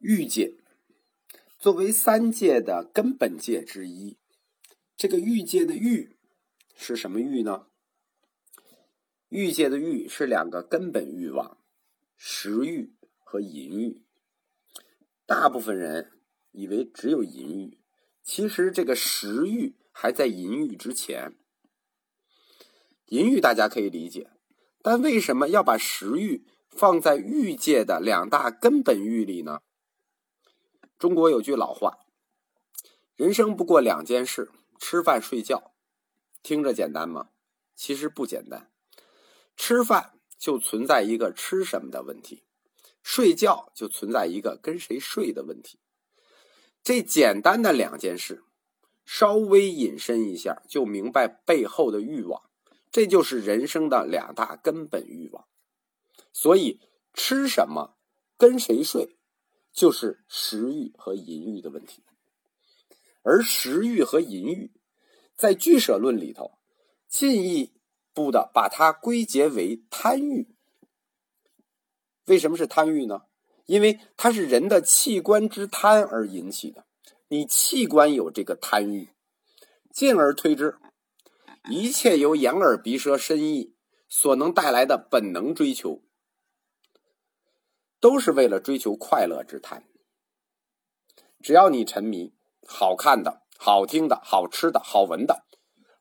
欲界作为三界的根本界之一，这个欲界的欲是什么欲呢？欲界的欲是两个根本欲望：食欲和淫欲。大部分人以为只有淫欲，其实这个食欲还在淫欲之前。淫欲大家可以理解，但为什么要把食欲放在欲界的两大根本欲里呢？中国有句老话：“人生不过两件事，吃饭睡觉。”听着简单吗？其实不简单。吃饭就存在一个吃什么的问题，睡觉就存在一个跟谁睡的问题。这简单的两件事，稍微引申一下，就明白背后的欲望。这就是人生的两大根本欲望。所以，吃什么，跟谁睡。就是食欲和淫欲的问题，而食欲和淫欲在俱舍论里头进一步的把它归结为贪欲。为什么是贪欲呢？因为它是人的器官之贪而引起的。你器官有这个贪欲，进而推之，一切由眼耳鼻舌身意所能带来的本能追求。都是为了追求快乐之贪。只要你沉迷好看的、好听的、好吃的、好闻的，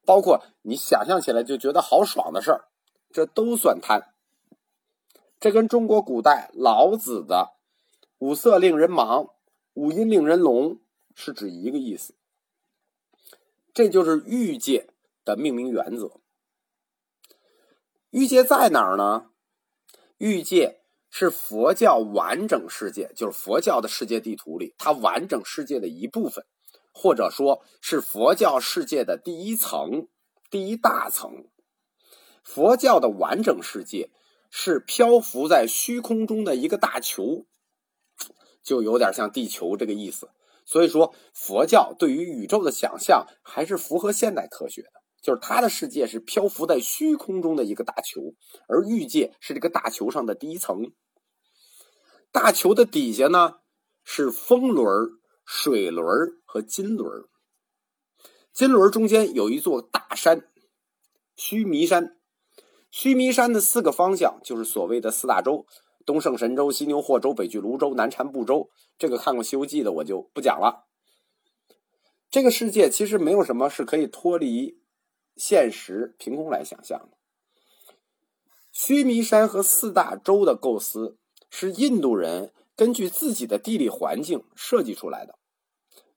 包括你想象起来就觉得好爽的事儿，这都算贪。这跟中国古代老子的“五色令人盲，五音令人聋”是指一个意思。这就是欲界的命名原则。欲界在哪儿呢？欲界。是佛教完整世界，就是佛教的世界地图里，它完整世界的一部分，或者说是佛教世界的第一层、第一大层。佛教的完整世界是漂浮在虚空中的一个大球，就有点像地球这个意思。所以说，佛教对于宇宙的想象还是符合现代科学的。就是它的世界是漂浮在虚空中的一个大球，而欲界是这个大球上的第一层。大球的底下呢是风轮、水轮和金轮。金轮中间有一座大山——须弥山。须弥山的四个方向就是所谓的四大洲：东胜神州、西牛贺州、北俱泸州、南禅部洲。这个看过《西游记》的我就不讲了。这个世界其实没有什么是可以脱离。现实凭空来想象的，须弥山和四大洲的构思是印度人根据自己的地理环境设计出来的。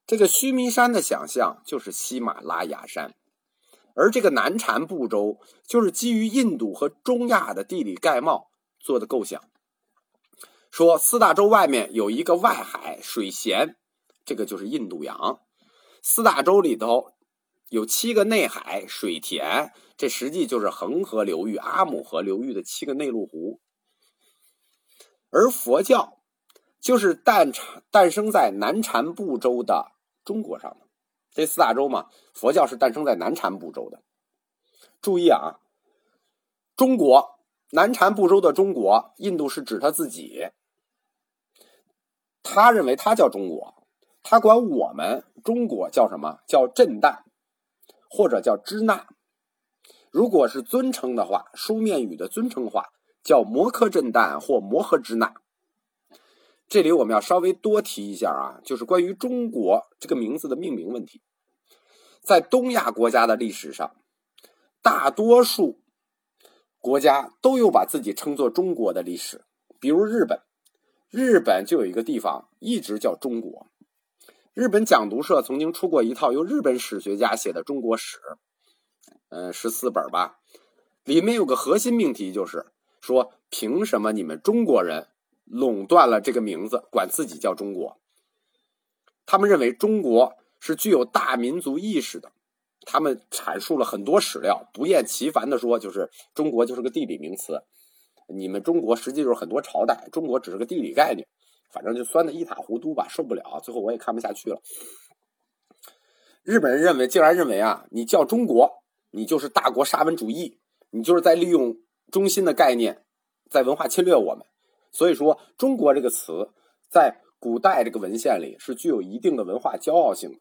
这个须弥山的想象就是喜马拉雅山，而这个南禅部洲就是基于印度和中亚的地理概貌做的构想。说四大洲外面有一个外海水咸，这个就是印度洋。四大洲里头。有七个内海水田，这实际就是恒河流域、阿姆河流域的七个内陆湖。而佛教就是诞诞生在南禅部洲的中国上的这四大洲嘛，佛教是诞生在南禅部洲的。注意啊，中国南禅部洲的中国，印度是指他自己，他认为他叫中国，他管我们中国叫什么叫震旦。或者叫支那，如果是尊称的话，书面语的尊称话叫摩诃震旦或摩诃支那。这里我们要稍微多提一下啊，就是关于中国这个名字的命名问题。在东亚国家的历史上，大多数国家都有把自己称作中国的历史，比如日本，日本就有一个地方一直叫中国。日本讲读社曾经出过一套由日本史学家写的中国史，嗯，十四本吧，里面有个核心命题，就是说，凭什么你们中国人垄断了这个名字，管自己叫中国？他们认为中国是具有大民族意识的，他们阐述了很多史料，不厌其烦的说，就是中国就是个地理名词，你们中国实际就是很多朝代，中国只是个地理概念。反正就酸的一塌糊涂吧，受不了，最后我也看不下去了。日本人认为，竟然认为啊，你叫中国，你就是大国沙文主义，你就是在利用中心的概念，在文化侵略我们。所以说，中国这个词在古代这个文献里是具有一定的文化骄傲性的。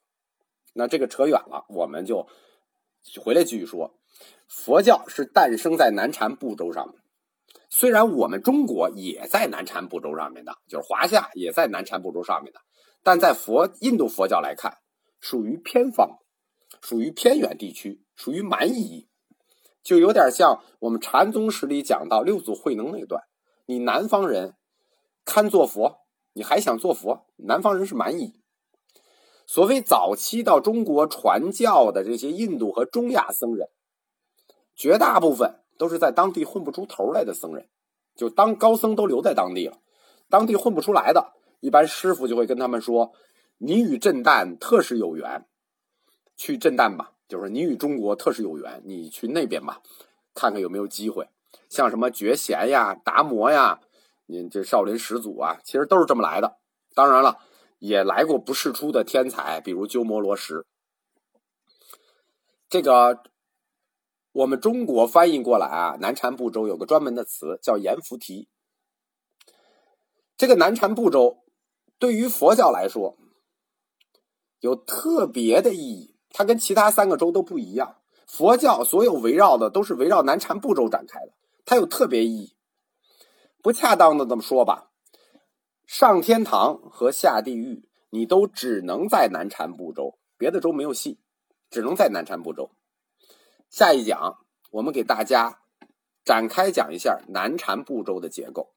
那这个扯远了，我们就回来继续说，佛教是诞生在南禅部洲上面。虽然我们中国也在南禅部洲上面的，就是华夏也在南禅部洲上面的，但在佛印度佛教来看，属于偏方，属于偏远地区，属于蛮夷，就有点像我们禅宗史里讲到六祖慧能那段，你南方人堪做佛，你还想做佛？南方人是蛮夷。所谓早期到中国传教的这些印度和中亚僧人，绝大部分。都是在当地混不出头来的僧人，就当高僧都留在当地了，当地混不出来的，一般师傅就会跟他们说：“你与震旦特是有缘，去震旦吧。”就是你与中国特是有缘，你去那边吧，看看有没有机会。像什么觉贤呀、达摩呀，你这少林始祖啊，其实都是这么来的。当然了，也来过不世出的天才，比如鸠摩罗什。这个。我们中国翻译过来啊，南禅部洲有个专门的词叫阎浮提。这个南禅部洲对于佛教来说有特别的意义，它跟其他三个州都不一样。佛教所有围绕的都是围绕南禅部洲展开的，它有特别意义。不恰当的这么说吧，上天堂和下地狱，你都只能在南禅部洲，别的州没有戏，只能在南禅部洲。下一讲，我们给大家展开讲一下南禅部洲的结构。